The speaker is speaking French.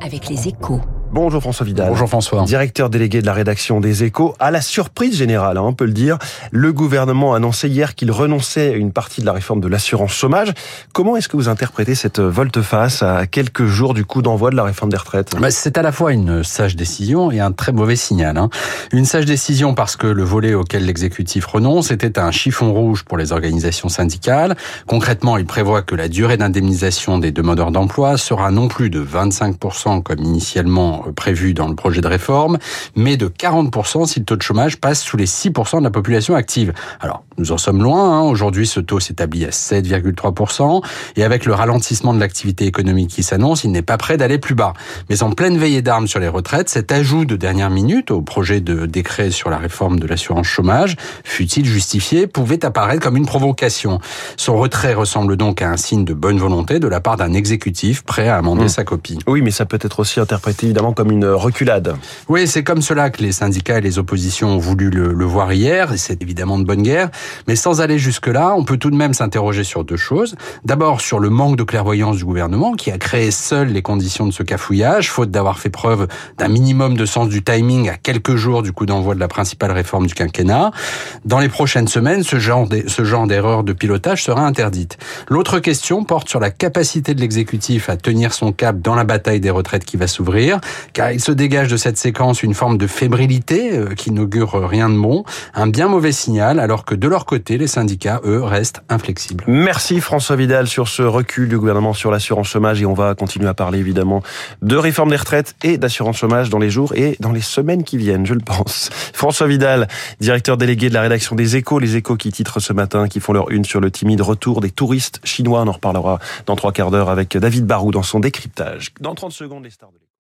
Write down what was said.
avec les échos. Bonjour François Vidal. Bonjour François. Directeur délégué de la rédaction des Échos. À la surprise générale, hein, on peut le dire, le gouvernement a annoncé hier qu'il renonçait à une partie de la réforme de l'assurance chômage. Comment est-ce que vous interprétez cette volte-face à quelques jours du coup d'envoi de la réforme des retraites? Bah, C'est à la fois une sage décision et un très mauvais signal. Hein. Une sage décision parce que le volet auquel l'exécutif renonce était un chiffon rouge pour les organisations syndicales. Concrètement, il prévoit que la durée d'indemnisation des demandeurs d'emploi sera non plus de 25% comme initialement prévu dans le projet de réforme, mais de 40% si le taux de chômage passe sous les 6% de la population active. Alors, nous en sommes loin. Hein. Aujourd'hui, ce taux s'établit à 7,3%. Et avec le ralentissement de l'activité économique qui s'annonce, il n'est pas prêt d'aller plus bas. Mais en pleine veillée d'armes sur les retraites, cet ajout de dernière minute au projet de décret sur la réforme de l'assurance chômage, fut-il justifié, pouvait apparaître comme une provocation. Son retrait ressemble donc à un signe de bonne volonté de la part d'un exécutif prêt à amender mmh. sa copie. Oui, mais ça peut être aussi interprété évidemment comme une reculade. Oui, c'est comme cela que les syndicats et les oppositions ont voulu le, voir hier, et c'est évidemment de bonne guerre. Mais sans aller jusque-là, on peut tout de même s'interroger sur deux choses. D'abord, sur le manque de clairvoyance du gouvernement, qui a créé seul les conditions de ce cafouillage, faute d'avoir fait preuve d'un minimum de sens du timing à quelques jours du coup d'envoi de la principale réforme du quinquennat. Dans les prochaines semaines, ce genre d'erreur de pilotage sera interdite. L'autre question porte sur la capacité de l'exécutif à tenir son cap dans la bataille des retraites qui va s'ouvrir, car il se dégage de cette séquence une forme de fébrilité euh, qui n'augure rien de bon, un bien mauvais signal, alors que de leur côté, les syndicats, eux, restent inflexibles. Merci François Vidal sur ce recul du gouvernement sur l'assurance chômage et on va continuer à parler évidemment de réforme des retraites et d'assurance chômage dans les jours et dans les semaines qui viennent, je le pense. François Vidal, directeur délégué de la rédaction des Échos, les Échos qui titrent ce matin, qui font leur une sur le timide retour des touristes chinois. On en reparlera dans trois quarts d'heure avec David Barou dans son décryptage. Dans 30 secondes, les stars de